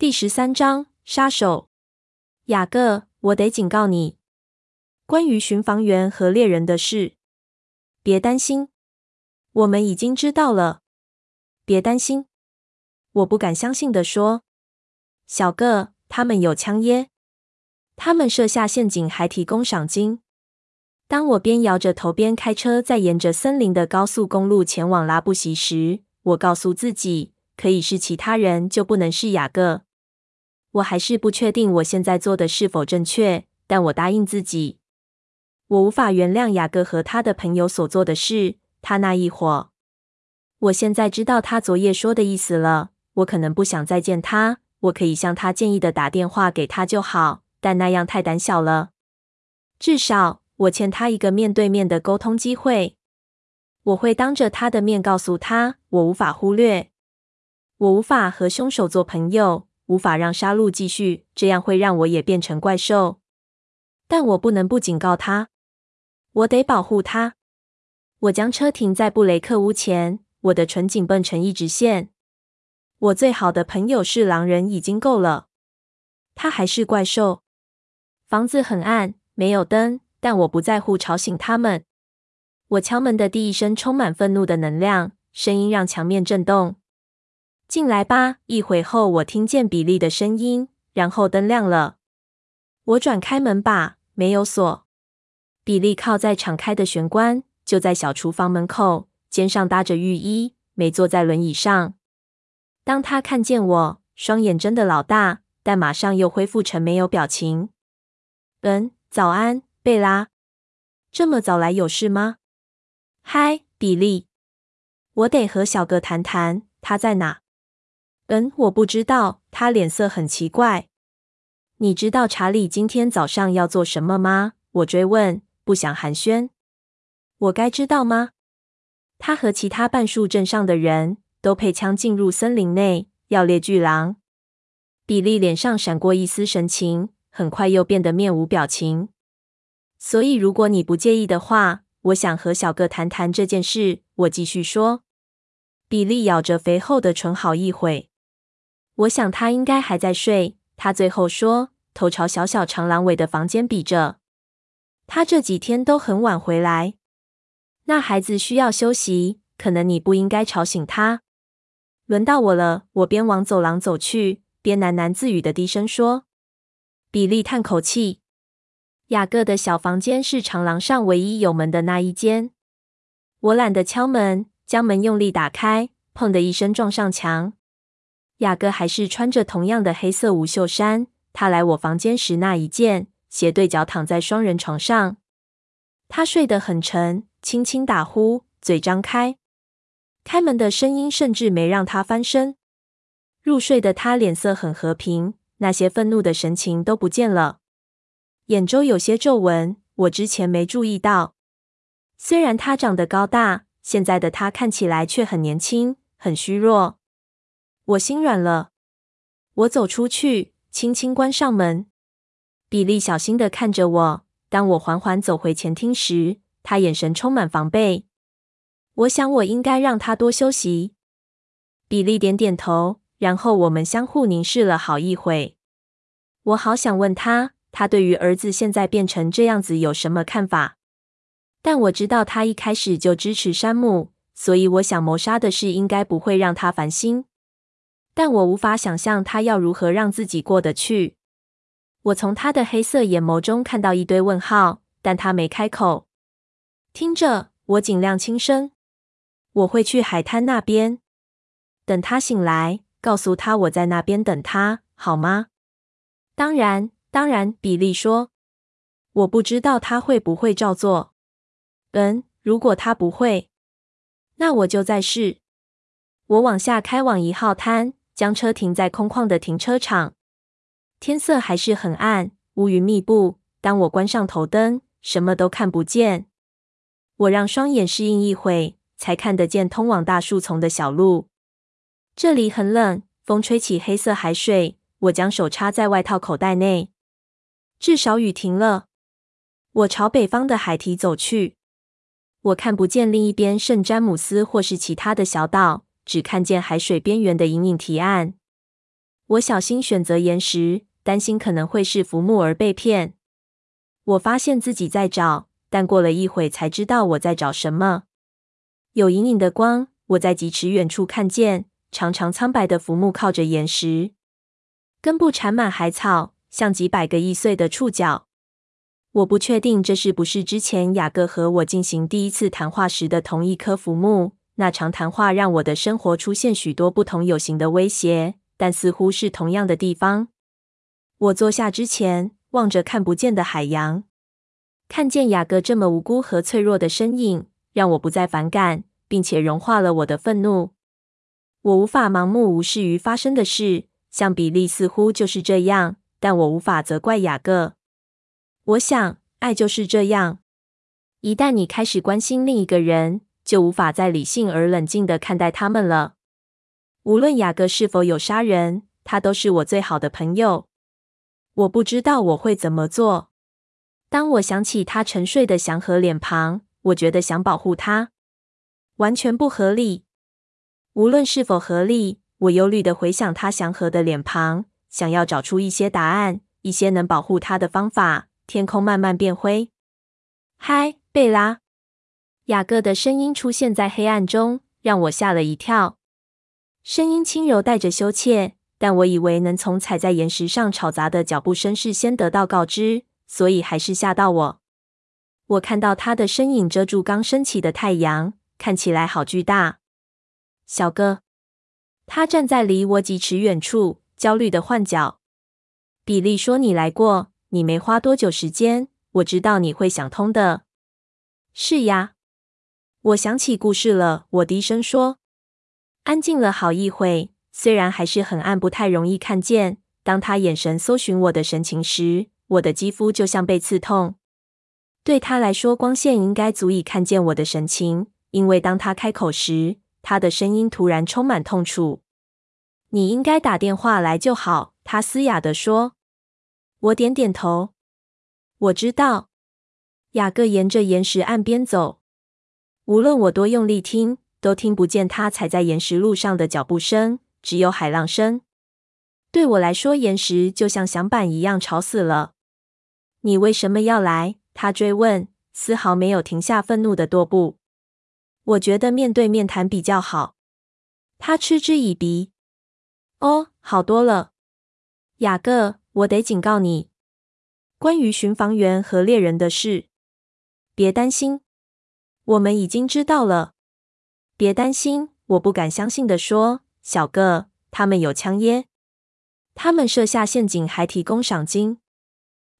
第十三章杀手。雅各，我得警告你，关于巡防员和猎人的事，别担心，我们已经知道了。别担心，我不敢相信的说，小个，他们有枪耶，他们设下陷阱，还提供赏金。当我边摇着头边开车，在沿着森林的高速公路前往拉布席时，我告诉自己，可以是其他人，就不能是雅各。我还是不确定我现在做的是否正确，但我答应自己，我无法原谅雅各和他的朋友所做的事。他那一伙，我现在知道他昨夜说的意思了。我可能不想再见他，我可以像他建议的打电话给他就好，但那样太胆小了。至少我欠他一个面对面的沟通机会。我会当着他的面告诉他，我无法忽略，我无法和凶手做朋友。无法让杀戮继续，这样会让我也变成怪兽。但我不能不警告他，我得保护他。我将车停在布雷克屋前，我的唇紧绷成一直线。我最好的朋友是狼人已经够了，他还是怪兽。房子很暗，没有灯，但我不在乎吵醒他们。我敲门的第一声充满愤怒的能量，声音让墙面震动。进来吧。一会后，我听见比利的声音，然后灯亮了。我转开门把，没有锁。比利靠在敞开的玄关，就在小厨房门口，肩上搭着浴衣，没坐在轮椅上。当他看见我，双眼睁得老大，但马上又恢复成没有表情。嗯，早安，贝拉。这么早来有事吗？嗨，比利。我得和小哥谈谈，他在哪？嗯，我不知道。他脸色很奇怪。你知道查理今天早上要做什么吗？我追问，不想寒暄。我该知道吗？他和其他半数镇上的人都配枪进入森林内，要猎巨狼。比利脸上闪过一丝神情，很快又变得面无表情。所以，如果你不介意的话，我想和小哥谈谈这件事。我继续说。比利咬着肥厚的唇，好一会。我想他应该还在睡。他最后说，头朝小小长廊尾的房间比着。他这几天都很晚回来。那孩子需要休息，可能你不应该吵醒他。轮到我了。我边往走廊走去，边喃喃自语的低声说。比利叹口气。雅各的小房间是长廊上唯一有门的那一间。我懒得敲门，将门用力打开，砰的一声撞上墙。雅各还是穿着同样的黑色无袖衫，他来我房间时那一件，斜对角躺在双人床上。他睡得很沉，轻轻打呼，嘴张开。开门的声音甚至没让他翻身。入睡的他脸色很和平，那些愤怒的神情都不见了，眼周有些皱纹，我之前没注意到。虽然他长得高大，现在的他看起来却很年轻，很虚弱。我心软了，我走出去，轻轻关上门。比利小心地看着我。当我缓缓走回前厅时，他眼神充满防备。我想我应该让他多休息。比利点点头，然后我们相互凝视了好一会。我好想问他，他对于儿子现在变成这样子有什么看法？但我知道他一开始就支持山姆，所以我想谋杀的事应该不会让他烦心。但我无法想象他要如何让自己过得去。我从他的黑色眼眸中看到一堆问号，但他没开口。听着，我尽量轻声。我会去海滩那边，等他醒来，告诉他我在那边等他，好吗？当然，当然，比利说。我不知道他会不会照做。嗯，如果他不会，那我就再试。我往下开往一号滩。将车停在空旷的停车场，天色还是很暗，乌云密布。当我关上头灯，什么都看不见。我让双眼适应一会，才看得见通往大树丛的小路。这里很冷，风吹起黑色海水。我将手插在外套口袋内，至少雨停了。我朝北方的海堤走去，我看不见另一边圣詹姆斯或是其他的小岛。只看见海水边缘的隐隐提案。我小心选择岩石，担心可能会是浮木而被骗。我发现自己在找，但过了一会才知道我在找什么。有隐隐的光，我在几尺远处看见长长苍白的浮木靠着岩石，根部缠满海草，像几百个易碎的触角。我不确定这是不是之前雅各和我进行第一次谈话时的同一棵浮木。那场谈话让我的生活出现许多不同有形的威胁，但似乎是同样的地方。我坐下之前，望着看不见的海洋，看见雅各这么无辜和脆弱的身影，让我不再反感，并且融化了我的愤怒。我无法盲目无视于发生的事，像比利似乎就是这样，但我无法责怪雅各。我想，爱就是这样。一旦你开始关心另一个人，就无法再理性而冷静地看待他们了。无论雅各是否有杀人，他都是我最好的朋友。我不知道我会怎么做。当我想起他沉睡的祥和脸庞，我觉得想保护他，完全不合理。无论是否合理，我忧虑地回想他祥和的脸庞，想要找出一些答案，一些能保护他的方法。天空慢慢变灰。嗨，贝拉。雅各的声音出现在黑暗中，让我吓了一跳。声音轻柔，带着羞怯，但我以为能从踩在岩石上吵杂的脚步声事先得到告知，所以还是吓到我。我看到他的身影遮住刚升起的太阳，看起来好巨大。小哥，他站在离我几尺远处，焦虑的换脚。比利说：“你来过，你没花多久时间，我知道你会想通的。”是呀。我想起故事了，我低声说。安静了好一会，虽然还是很暗，不太容易看见。当他眼神搜寻我的神情时，我的肌肤就像被刺痛。对他来说，光线应该足以看见我的神情，因为当他开口时，他的声音突然充满痛楚。你应该打电话来就好，他嘶哑地说。我点点头。我知道。雅各沿着岩石岸边走。无论我多用力听，都听不见他踩在岩石路上的脚步声，只有海浪声。对我来说，岩石就像响板一样吵死了。你为什么要来？他追问，丝毫没有停下愤怒的踱步。我觉得面对面谈比较好。他嗤之以鼻。哦，好多了。雅各，我得警告你，关于巡防员和猎人的事，别担心。我们已经知道了，别担心。我不敢相信的说：“小个，他们有枪耶！他们设下陷阱，还提供赏金。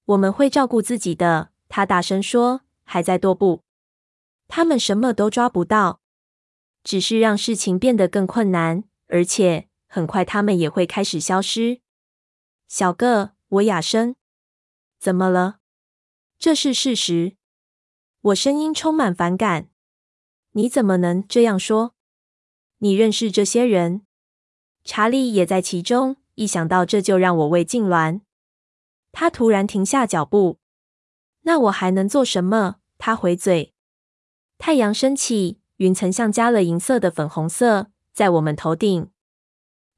我们会照顾自己的。”他大声说，还在踱步。他们什么都抓不到，只是让事情变得更困难，而且很快他们也会开始消失。小个，我哑声。怎么了？这是事实。我声音充满反感。你怎么能这样说？你认识这些人？查理也在其中。一想到这就让我胃痉挛。他突然停下脚步。那我还能做什么？他回嘴。太阳升起，云层像加了银色的粉红色，在我们头顶。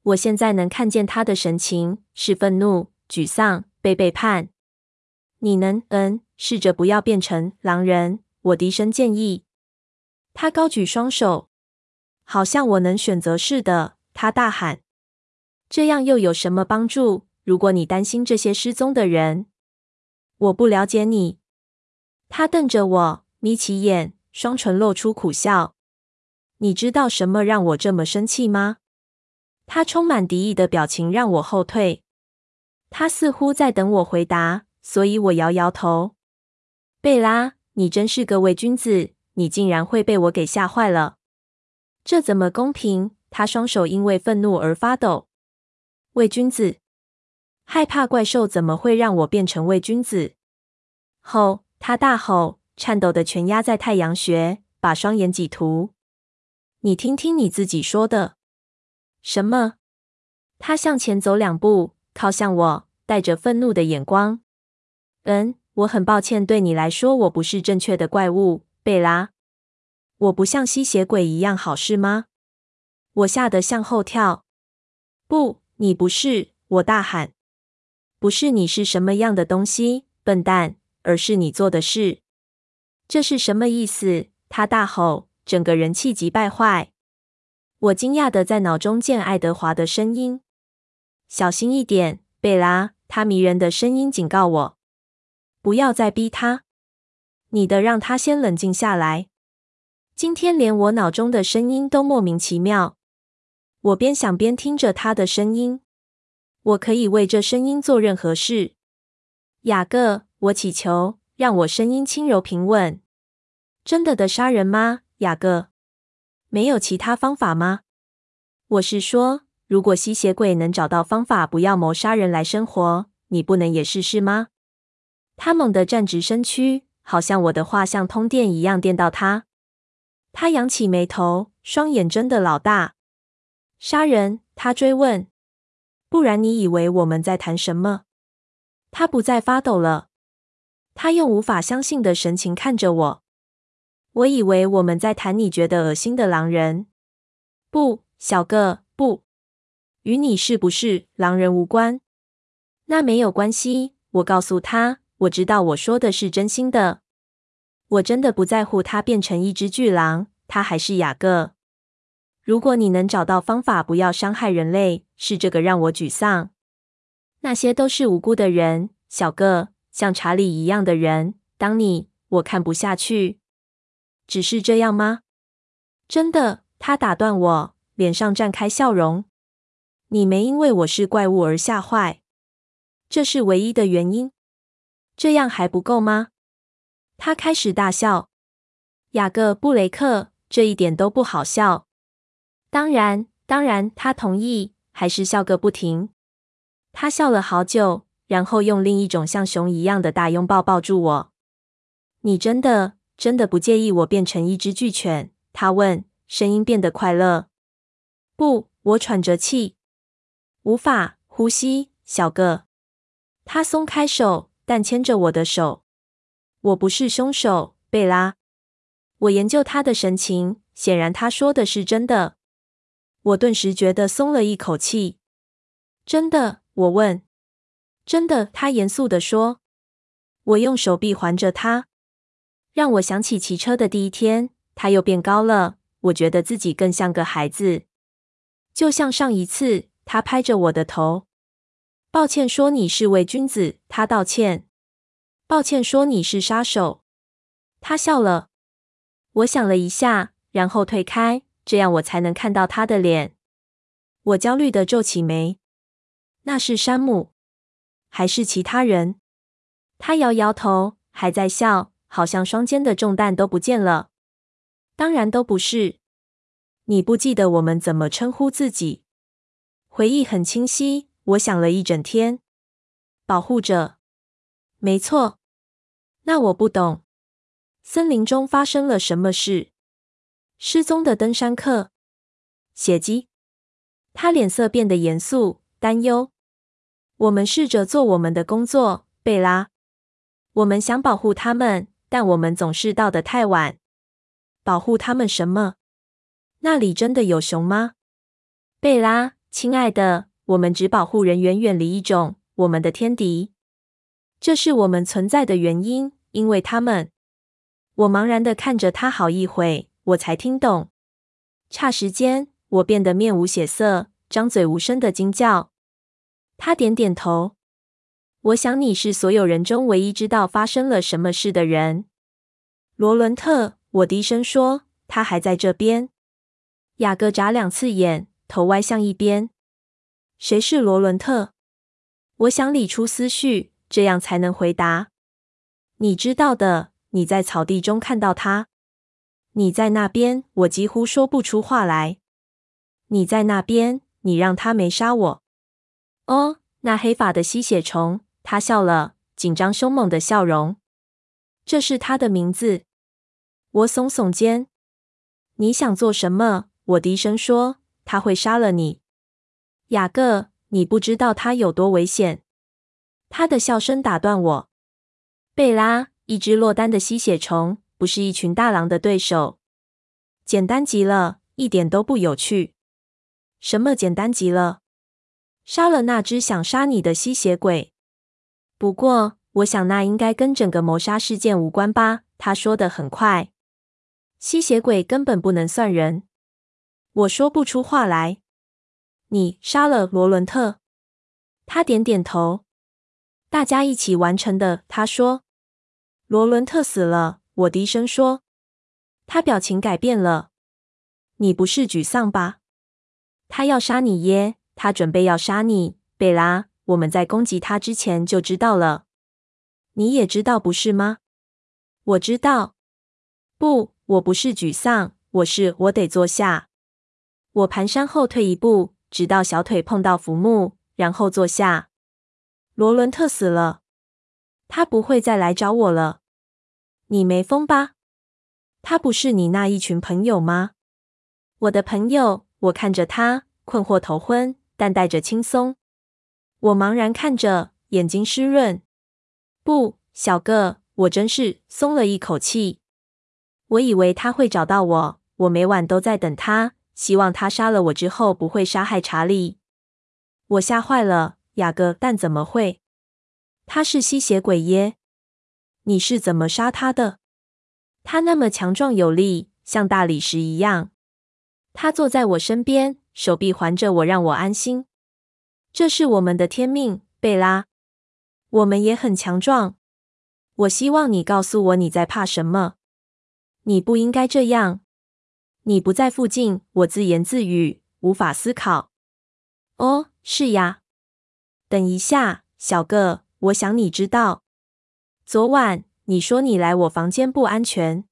我现在能看见他的神情，是愤怒、沮丧、被背叛。你能，嗯，试着不要变成狼人，我低声建议。他高举双手，好像我能选择似的。他大喊：“这样又有什么帮助？如果你担心这些失踪的人，我不了解你。”他瞪着我，眯起眼，双唇露出苦笑。你知道什么让我这么生气吗？他充满敌意的表情让我后退。他似乎在等我回答。所以我摇摇头。贝拉，你真是个伪君子，你竟然会被我给吓坏了。这怎么公平？他双手因为愤怒而发抖。伪君子？害怕怪兽怎么会让我变成伪君子？吼！他大吼，颤抖的拳压在太阳穴，把双眼挤涂。你听听你自己说的。什么？他向前走两步，靠向我，带着愤怒的眼光。嗯，我很抱歉，对你来说，我不是正确的怪物，贝拉。我不像吸血鬼一样好，是吗？我吓得向后跳。不，你不是。我大喊。不是你是什么样的东西，笨蛋，而是你做的事。这是什么意思？他大吼，整个人气急败坏。我惊讶的在脑中见爱德华的声音：“小心一点，贝拉。”他迷人的声音警告我：“不要再逼他，你的让他先冷静下来。”今天连我脑中的声音都莫名其妙。我边想边听着他的声音。我可以为这声音做任何事。雅各，我祈求，让我声音轻柔平稳。真的的杀人吗，雅各？没有其他方法吗？我是说，如果吸血鬼能找到方法不要谋杀人来生活，你不能也试试吗？他猛地站直身躯，好像我的话像通电一样电到他。他扬起眉头，双眼睁得老大。杀人？他追问。不然你以为我们在谈什么？他不再发抖了。他用无法相信的神情看着我。我以为我们在谈你觉得恶心的狼人。不，小个，不，与你是不是狼人无关。那没有关系。我告诉他，我知道我说的是真心的。我真的不在乎他变成一只巨狼，他还是雅各。如果你能找到方法不要伤害人类，是这个让我沮丧。那些都是无辜的人，小个，像查理一样的人。当你，我看不下去。只是这样吗？真的，他打断我，脸上绽开笑容。你没因为我是怪物而吓坏，这是唯一的原因。这样还不够吗？他开始大笑。雅各布雷克，这一点都不好笑。当然，当然，他同意，还是笑个不停。他笑了好久，然后用另一种像熊一样的大拥抱抱住我。你真的，真的不介意我变成一只巨犬？他问，声音变得快乐。不，我喘着气，无法呼吸。小个，他松开手，但牵着我的手。我不是凶手，贝拉。我研究他的神情，显然他说的是真的。我顿时觉得松了一口气。真的？我问。真的，他严肃地说。我用手臂环着他，让我想起骑车的第一天。他又变高了，我觉得自己更像个孩子。就像上一次，他拍着我的头。抱歉，说你是伪君子。他道歉。抱歉，说你是杀手。他笑了。我想了一下，然后退开。这样我才能看到他的脸。我焦虑的皱起眉。那是山姆，还是其他人？他摇摇头，还在笑，好像双肩的重担都不见了。当然都不是。你不记得我们怎么称呼自己？回忆很清晰。我想了一整天。保护者。没错。那我不懂。森林中发生了什么事？失踪的登山客，血迹。他脸色变得严肃、担忧。我们试着做我们的工作，贝拉。我们想保护他们，但我们总是到得太晚。保护他们什么？那里真的有熊吗？贝拉，亲爱的，我们只保护人员远离一种，我们的天敌。这是我们存在的原因，因为他们。我茫然地看着他好一会。我才听懂，霎时间，我变得面无血色，张嘴无声的惊叫。他点点头。我想你是所有人中唯一知道发生了什么事的人。罗伦特，我低声说，他还在这边。雅各眨两次眼，头歪向一边。谁是罗伦特？我想理出思绪，这样才能回答。你知道的，你在草地中看到他。你在那边，我几乎说不出话来。你在那边，你让他没杀我。哦，那黑发的吸血虫，他笑了，紧张凶猛的笑容。这是他的名字。我耸耸肩。你想做什么？我低声说。他会杀了你，雅各。你不知道他有多危险。他的笑声打断我。贝拉，一只落单的吸血虫。不是一群大狼的对手，简单极了，一点都不有趣。什么简单极了？杀了那只想杀你的吸血鬼。不过，我想那应该跟整个谋杀事件无关吧？他说得很快。吸血鬼根本不能算人。我说不出话来。你杀了罗伦特？他点点头。大家一起完成的。他说。罗伦特死了。我低声说。他表情改变了。你不是沮丧吧？他要杀你耶！他准备要杀你，贝拉。我们在攻击他之前就知道了。你也知道不是吗？我知道。不，我不是沮丧，我是我得坐下。我蹒跚后退一步，直到小腿碰到浮木，然后坐下。罗伦特死了，他不会再来找我了。你没疯吧？他不是你那一群朋友吗？我的朋友。我看着他，困惑头昏，但带着轻松。我茫然看着，眼睛湿润。不，小个，我真是松了一口气。我以为他会找到我，我每晚都在等他，希望他杀了我之后不会杀害查理。我吓坏了，雅各，但怎么会？他是吸血鬼耶！你是怎么杀他的？他那么强壮有力，像大理石一样。他坐在我身边，手臂环着我，让我安心。这是我们的天命，贝拉。我们也很强壮。我希望你告诉我你在怕什么。你不应该这样。你不在附近，我自言自语，无法思考。哦，是呀。等一下，小个，我想你知道，昨晚你说你来我房间不安全。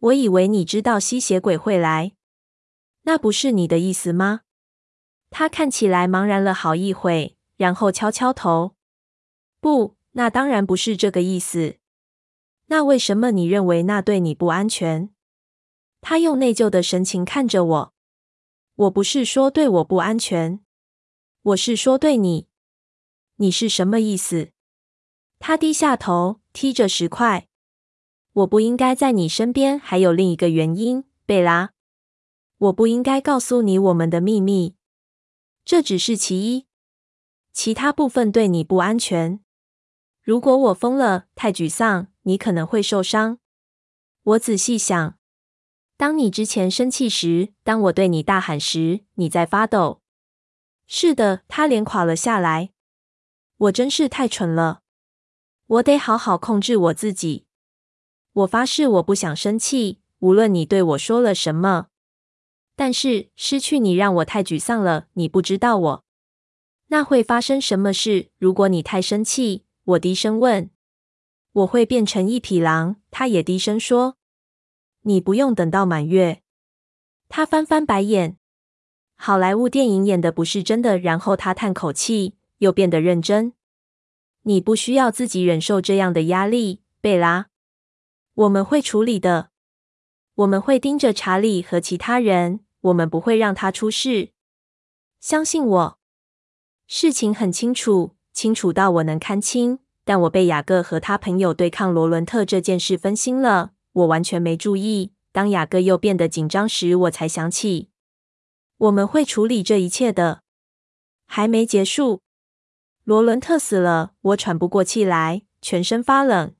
我以为你知道吸血鬼会来。那不是你的意思吗？他看起来茫然了好一会，然后敲敲头。不，那当然不是这个意思。那为什么你认为那对你不安全？他用内疚的神情看着我。我不是说对我不安全，我是说对你。你是什么意思？他低下头，踢着石块。我不应该在你身边，还有另一个原因，贝拉。我不应该告诉你我们的秘密。这只是其一，其他部分对你不安全。如果我疯了，太沮丧，你可能会受伤。我仔细想，当你之前生气时，当我对你大喊时，你在发抖。是的，他脸垮了下来。我真是太蠢了。我得好好控制我自己。我发誓，我不想生气，无论你对我说了什么。但是失去你让我太沮丧了。你不知道我。那会发生什么事？如果你太生气，我低声问。我会变成一匹狼。他也低声说。你不用等到满月。他翻翻白眼。好莱坞电影演的不是真的。然后他叹口气，又变得认真。你不需要自己忍受这样的压力，贝拉。我们会处理的。我们会盯着查理和其他人。我们不会让他出事，相信我。事情很清楚，清楚到我能看清。但我被雅各和他朋友对抗罗伦特这件事分心了，我完全没注意。当雅各又变得紧张时，我才想起，我们会处理这一切的。还没结束，罗伦特死了，我喘不过气来，全身发冷。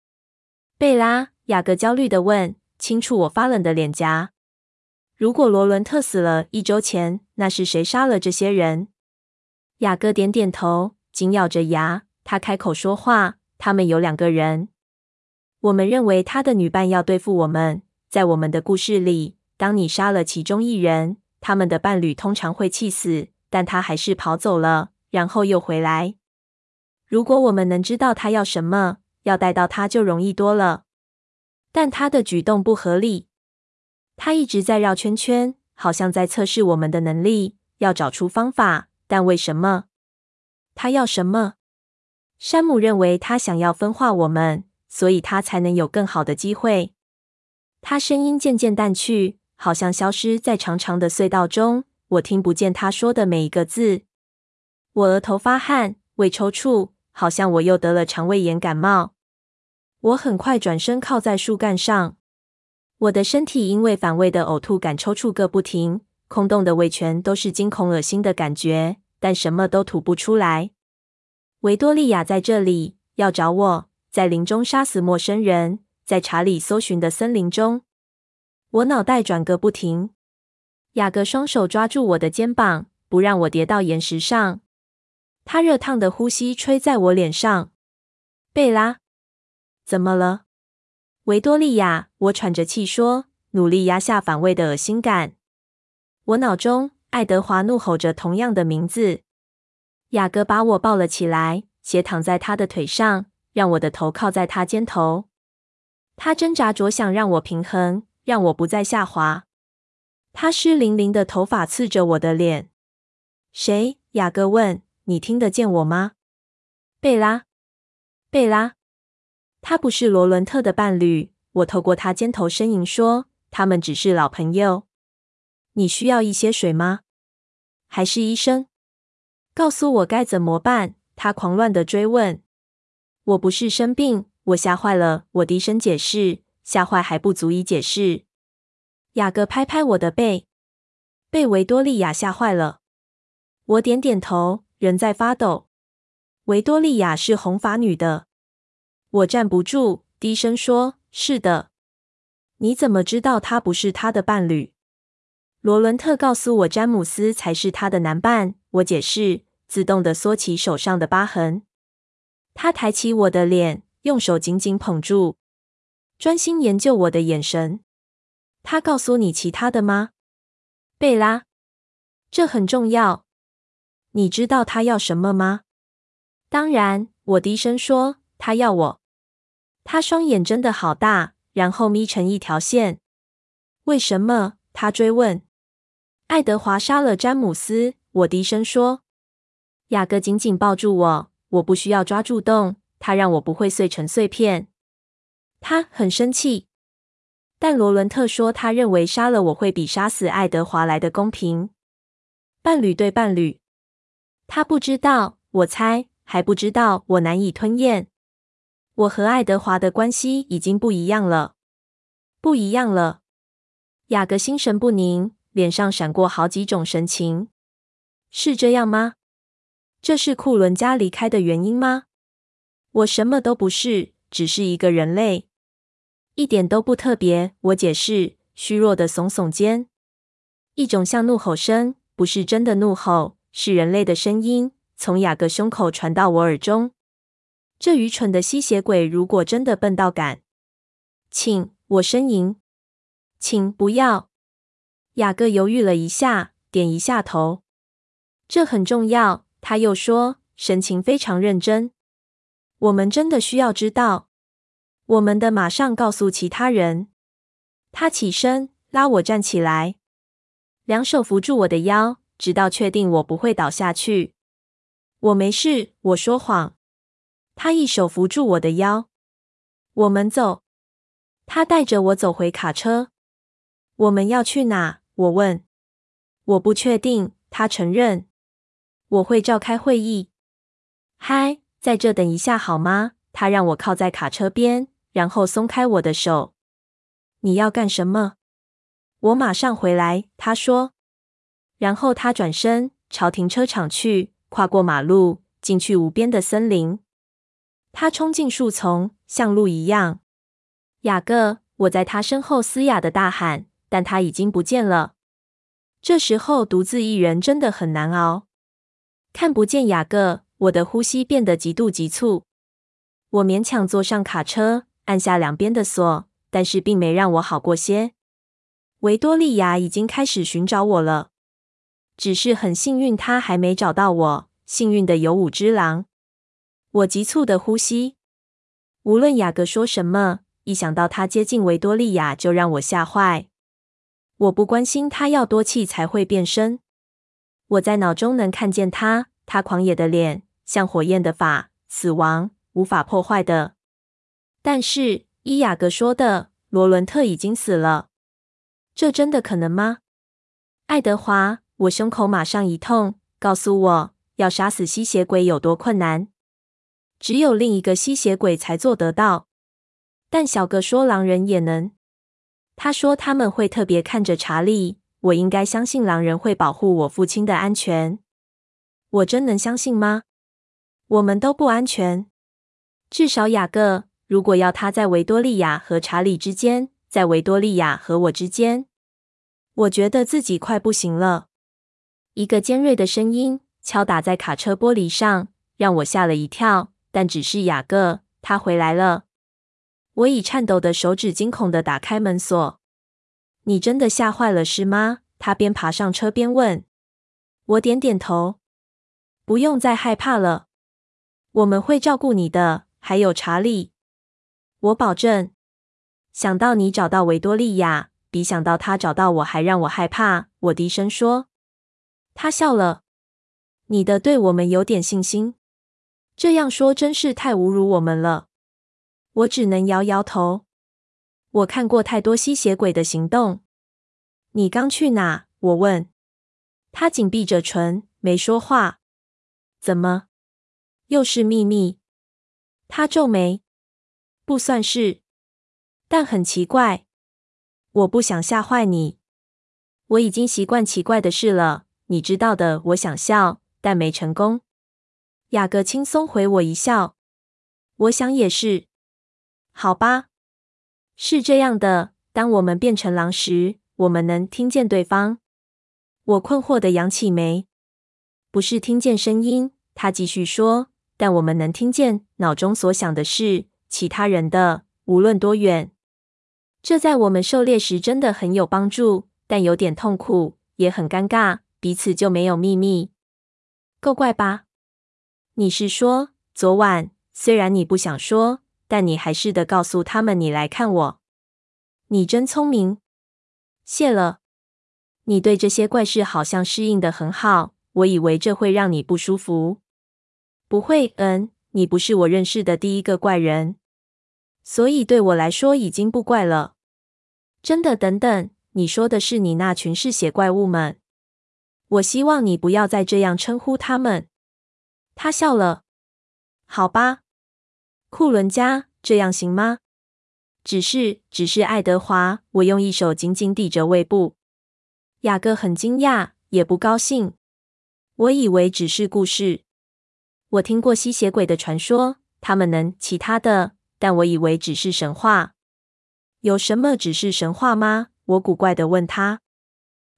贝拉，雅各焦虑地问，轻触我发冷的脸颊。如果罗伦特死了一周前，那是谁杀了这些人？雅各点点头，紧咬着牙。他开口说话：“他们有两个人。我们认为他的女伴要对付我们。在我们的故事里，当你杀了其中一人，他们的伴侣通常会气死，但他还是跑走了，然后又回来。如果我们能知道他要什么，要带到他就容易多了。但他的举动不合理。”他一直在绕圈圈，好像在测试我们的能力，要找出方法。但为什么？他要什么？山姆认为他想要分化我们，所以他才能有更好的机会。他声音渐渐淡去，好像消失在长长的隧道中。我听不见他说的每一个字。我额头发汗，胃抽搐，好像我又得了肠胃炎感冒。我很快转身靠在树干上。我的身体因为反胃的呕吐感抽搐个不停，空洞的胃全都是惊恐恶心的感觉。但什么都吐不出来。维多利亚在这里，要找我，在林中杀死陌生人，在查理搜寻的森林中。我脑袋转个不停。雅各双手抓住我的肩膀，不让我跌到岩石上。他热烫的呼吸吹在我脸上。贝拉，怎么了？维多利亚，我喘着气说，努力压下反胃的恶心感。我脑中，爱德华怒吼着同样的名字。雅各把我抱了起来，斜躺在他的腿上，让我的头靠在他肩头。他挣扎着想让我平衡，让我不再下滑。他湿淋淋的头发刺着我的脸。谁？雅各问。你听得见我吗？贝拉，贝拉。他不是罗伦特的伴侣。我透过他肩头呻吟说：“他们只是老朋友。”你需要一些水吗？还是医生？告诉我该怎么办？他狂乱的追问。我不是生病，我吓坏了。我低声解释。吓坏还不足以解释。雅各拍拍我的背，被维多利亚吓坏了。我点点头，人在发抖。维多利亚是红发女的。我站不住，低声说：“是的。”你怎么知道他不是他的伴侣？罗伦特告诉我，詹姆斯才是他的男伴。我解释，自动地缩起手上的疤痕。他抬起我的脸，用手紧紧捧住，专心研究我的眼神。他告诉你其他的吗，贝拉？这很重要。你知道他要什么吗？当然，我低声说，他要我。他双眼睁得好大，然后眯成一条线。为什么？他追问。爱德华杀了詹姆斯，我低声说。雅各紧紧抱住我，我不需要抓住洞，他让我不会碎成碎片。他很生气，但罗伦特说他认为杀了我会比杀死爱德华来的公平。伴侣对伴侣，他不知道，我猜还不知道，我难以吞咽。我和爱德华的关系已经不一样了，不一样了。雅各心神不宁。脸上闪过好几种神情，是这样吗？这是库伦家离开的原因吗？我什么都不是，只是一个人类，一点都不特别。我解释，虚弱的耸耸肩。一种像怒吼声，不是真的怒吼，是人类的声音，从雅各胸口传到我耳中。这愚蠢的吸血鬼，如果真的笨到敢，请我呻吟，请不要。雅各犹豫了一下，点一下头。这很重要，他又说，神情非常认真。我们真的需要知道。我们的马上告诉其他人。他起身，拉我站起来，两手扶住我的腰，直到确定我不会倒下去。我没事，我说谎。他一手扶住我的腰。我们走。他带着我走回卡车。我们要去哪？我问，我不确定。他承认，我会召开会议。嗨，在这等一下好吗？他让我靠在卡车边，然后松开我的手。你要干什么？我马上回来。他说。然后他转身朝停车场去，跨过马路，进去无边的森林。他冲进树丛，像鹿一样。雅各，我在他身后嘶哑的大喊。但他已经不见了。这时候独自一人真的很难熬。看不见雅各，我的呼吸变得极度急促。我勉强坐上卡车，按下两边的锁，但是并没让我好过些。维多利亚已经开始寻找我了，只是很幸运，他还没找到我。幸运的有五只狼。我急促的呼吸。无论雅各说什么，一想到他接近维多利亚，就让我吓坏。我不关心他要多气才会变身。我在脑中能看见他，他狂野的脸，像火焰的法，死亡无法破坏的。但是伊雅格说的，罗伦特已经死了。这真的可能吗？爱德华，我胸口马上一痛，告诉我要杀死吸血鬼有多困难。只有另一个吸血鬼才做得到。但小哥说狼人也能。他说他们会特别看着查理，我应该相信狼人会保护我父亲的安全。我真能相信吗？我们都不安全。至少雅各，如果要他在维多利亚和查理之间，在维多利亚和我之间，我觉得自己快不行了。一个尖锐的声音敲打在卡车玻璃上，让我吓了一跳。但只是雅各，他回来了。我以颤抖的手指惊恐地打开门锁。“你真的吓坏了，是吗？”他边爬上车边问。我点点头。“不用再害怕了，我们会照顾你的，还有查理。”我保证。想到你找到维多利亚，比想到他找到我还让我害怕。我低声说。他笑了。“你的对我们有点信心。”这样说真是太侮辱我们了。我只能摇摇头。我看过太多吸血鬼的行动。你刚去哪？我问。他紧闭着唇，没说话。怎么？又是秘密？他皱眉。不算是，但很奇怪。我不想吓坏你。我已经习惯奇怪的事了。你知道的。我想笑，但没成功。雅各轻松回我一笑，我想也是。好吧，是这样的。当我们变成狼时，我们能听见对方。我困惑的扬起眉，不是听见声音。他继续说，但我们能听见脑中所想的事，其他人的，无论多远。这在我们狩猎时真的很有帮助，但有点痛苦，也很尴尬。彼此就没有秘密，够怪吧？你是说，昨晚虽然你不想说，但你还是得告诉他们你来看我。你真聪明，谢了。你对这些怪事好像适应的很好，我以为这会让你不舒服。不会，嗯，你不是我认识的第一个怪人，所以对我来说已经不怪了。真的，等等，你说的是你那群嗜血怪物们？我希望你不要再这样称呼他们。他笑了。好吧，库伦家，这样行吗？只是，只是爱德华。我用一手紧紧抵着胃部。雅各很惊讶，也不高兴。我以为只是故事。我听过吸血鬼的传说，他们能其他的，但我以为只是神话。有什么只是神话吗？我古怪地问他。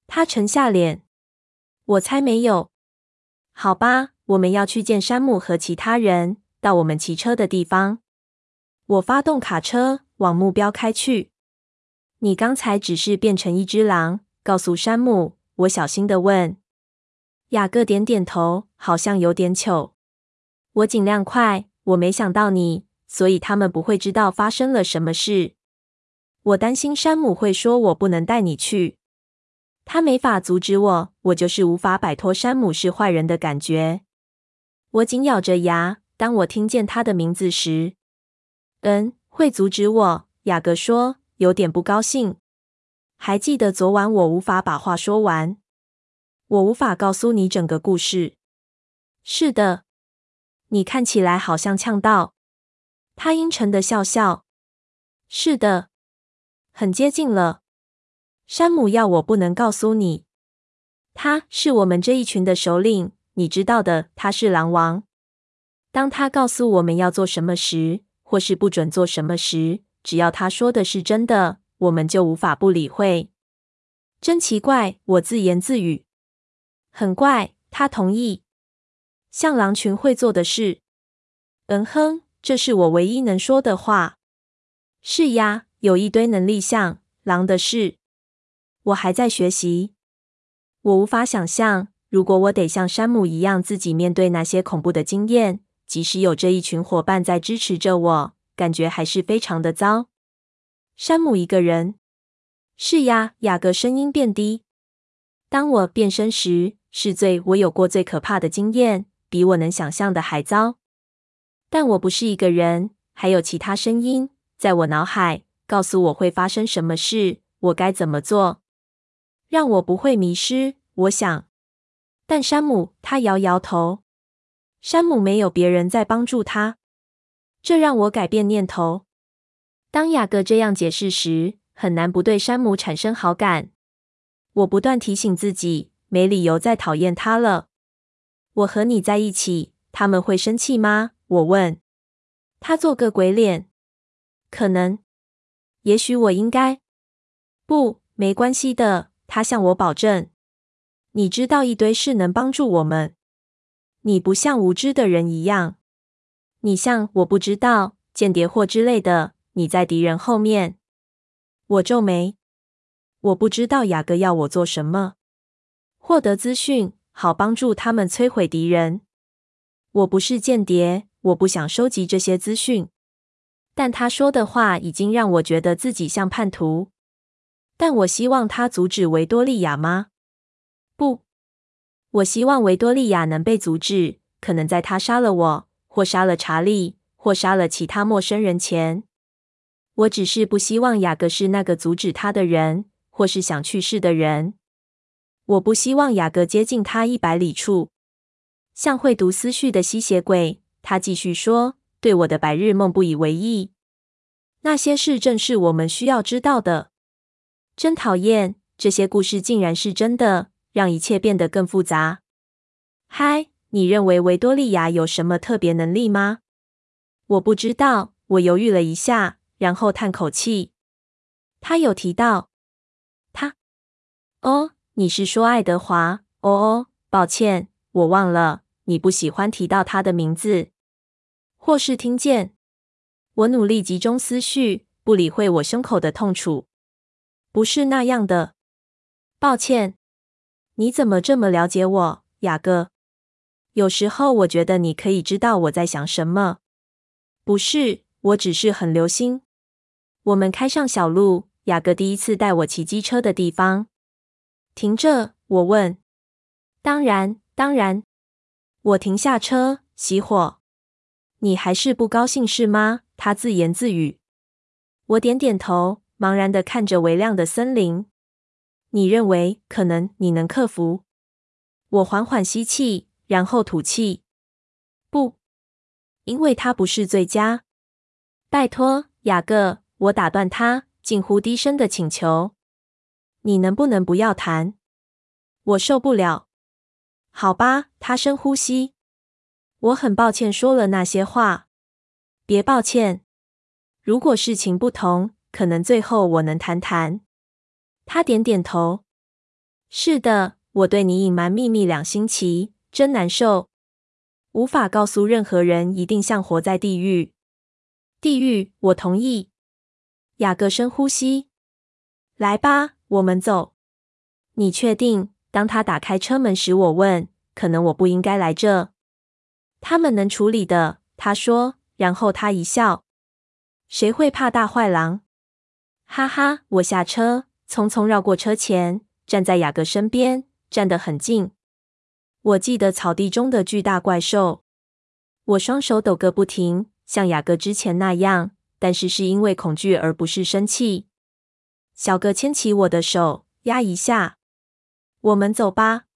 他沉下脸。我猜没有。好吧。我们要去见山姆和其他人，到我们骑车的地方。我发动卡车往目标开去。你刚才只是变成一只狼，告诉山姆。我小心地问。雅各点点头，好像有点糗。我尽量快。我没想到你，所以他们不会知道发生了什么事。我担心山姆会说我不能带你去。他没法阻止我，我就是无法摆脱山姆是坏人的感觉。我紧咬着牙。当我听见他的名字时，嗯，会阻止我。雅各说，有点不高兴。还记得昨晚我无法把话说完，我无法告诉你整个故事。是的，你看起来好像呛到。他阴沉的笑笑。是的，很接近了。山姆要我不能告诉你，他是我们这一群的首领。你知道的，他是狼王。当他告诉我们要做什么时，或是不准做什么时，只要他说的是真的，我们就无法不理会。真奇怪，我自言自语。很怪，他同意。像狼群会做的事。嗯哼，这是我唯一能说的话。是呀，有一堆能力像狼的事。我还在学习。我无法想象。如果我得像山姆一样自己面对那些恐怖的经验，即使有这一群伙伴在支持着我，感觉还是非常的糟。山姆一个人。是呀，雅各声音变低。当我变身时，是最我有过最可怕的经验，比我能想象的还糟。但我不是一个人，还有其他声音在我脑海告诉我会发生什么事，我该怎么做，让我不会迷失。我想。但山姆，他摇摇头。山姆没有别人在帮助他，这让我改变念头。当雅各这样解释时，很难不对山姆产生好感。我不断提醒自己，没理由再讨厌他了。我和你在一起，他们会生气吗？我问。他做个鬼脸。可能。也许我应该。不，没关系的。他向我保证。你知道一堆事能帮助我们。你不像无知的人一样。你像我不知道间谍或之类的。你在敌人后面。我皱眉。我不知道雅各要我做什么。获得资讯，好帮助他们摧毁敌人。我不是间谍，我不想收集这些资讯。但他说的话已经让我觉得自己像叛徒。但我希望他阻止维多利亚吗？不，我希望维多利亚能被阻止。可能在他杀了我，或杀了查理，或杀了其他陌生人前。我只是不希望雅各是那个阻止他的人，或是想去世的人。我不希望雅各接近他一百里处，像会读思绪的吸血鬼。他继续说，对我的白日梦不以为意。那些事正是我们需要知道的。真讨厌，这些故事竟然是真的，让一切变得更复杂。嗨，你认为维多利亚有什么特别能力吗？我不知道。我犹豫了一下，然后叹口气。他有提到他。哦。你是说爱德华？哦哦，抱歉，我忘了。你不喜欢提到他的名字，或是听见。我努力集中思绪，不理会我胸口的痛楚。不是那样的。抱歉。你怎么这么了解我，雅各？有时候我觉得你可以知道我在想什么。不是，我只是很留心。我们开上小路，雅各第一次带我骑机车的地方。停着，我问。当然，当然。我停下车，熄火。你还是不高兴是吗？他自言自语。我点点头，茫然地看着微亮的森林。你认为可能你能克服？我缓缓吸气，然后吐气。不，因为他不是最佳。拜托，雅各，我打断他，近乎低声的请求。你能不能不要谈？我受不了。好吧，他深呼吸。我很抱歉说了那些话。别抱歉。如果事情不同，可能最后我能谈谈。他点点头。是的，我对你隐瞒秘密两星期，真难受。无法告诉任何人，一定像活在地狱。地狱，我同意。雅各深呼吸。来吧。我们走。你确定？当他打开车门时，我问：“可能我不应该来这。”他们能处理的，他说。然后他一笑：“谁会怕大坏狼？”哈哈！我下车，匆匆绕过车前，站在雅各身边，站得很近。我记得草地中的巨大怪兽。我双手抖个不停，像雅各之前那样，但是是因为恐惧而不是生气。小哥牵起我的手，压一下。我们走吧。